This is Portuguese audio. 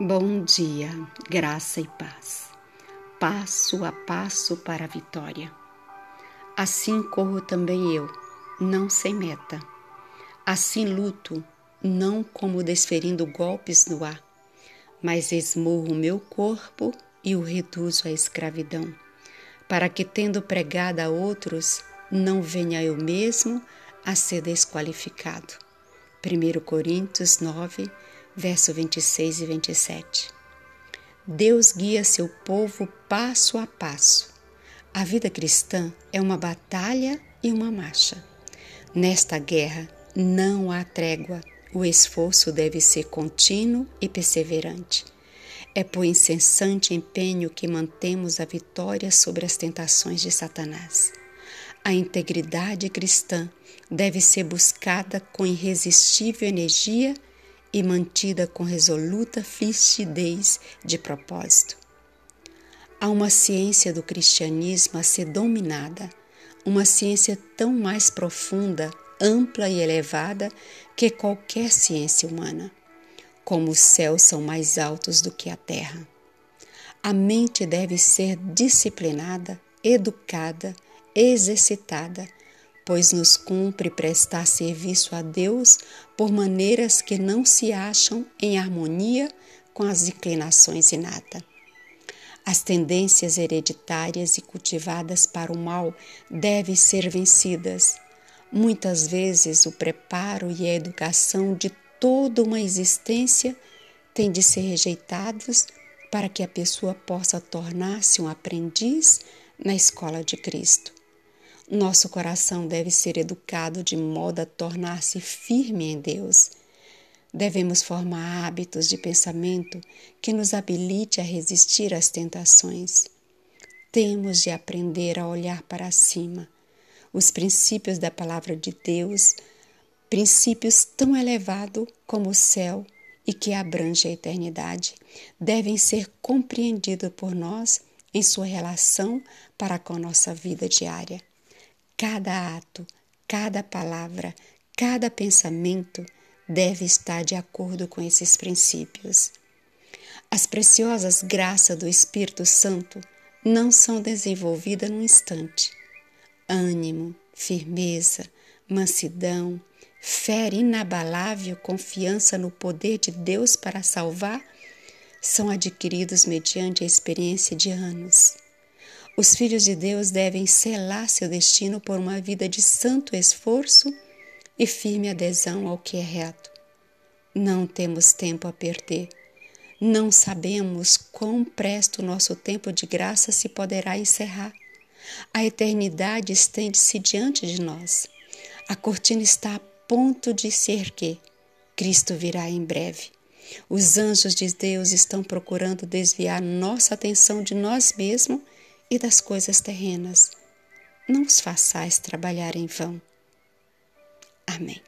Bom dia, graça e paz. Passo a passo para a vitória. Assim corro também eu, não sem meta. Assim luto, não como desferindo golpes no ar, mas esmurro meu corpo e o reduzo à escravidão, para que, tendo pregado a outros, não venha eu mesmo a ser desqualificado. 1 Coríntios 9, verso 26 e 27. Deus guia seu povo passo a passo. A vida cristã é uma batalha e uma marcha. Nesta guerra não há trégua. O esforço deve ser contínuo e perseverante. É por incessante empenho que mantemos a vitória sobre as tentações de Satanás. A integridade cristã deve ser buscada com irresistível energia e mantida com resoluta fixidez de propósito. Há uma ciência do cristianismo a ser dominada, uma ciência tão mais profunda, ampla e elevada que qualquer ciência humana. Como os céus são mais altos do que a terra. A mente deve ser disciplinada, educada, exercitada pois nos cumpre prestar serviço a Deus por maneiras que não se acham em harmonia com as inclinações inatas. As tendências hereditárias e cultivadas para o mal devem ser vencidas. Muitas vezes o preparo e a educação de toda uma existência têm de ser rejeitados para que a pessoa possa tornar-se um aprendiz na escola de Cristo. Nosso coração deve ser educado de modo a tornar-se firme em Deus. Devemos formar hábitos de pensamento que nos habilite a resistir às tentações. Temos de aprender a olhar para cima. Os princípios da palavra de Deus, princípios tão elevados como o céu e que abrange a eternidade, devem ser compreendidos por nós em sua relação para com a nossa vida diária. Cada ato, cada palavra, cada pensamento deve estar de acordo com esses princípios. As preciosas graças do Espírito Santo não são desenvolvidas num instante. Ânimo, firmeza, mansidão, fé inabalável, confiança no poder de Deus para salvar são adquiridos mediante a experiência de anos. Os filhos de Deus devem selar seu destino por uma vida de santo esforço e firme adesão ao que é reto. Não temos tempo a perder. Não sabemos quão presto nosso tempo de graça se poderá encerrar. A eternidade estende-se diante de nós. A cortina está a ponto de se erguer. Cristo virá em breve. Os anjos de Deus estão procurando desviar nossa atenção de nós mesmos e das coisas terrenas. Não os façais trabalhar em vão. Amém.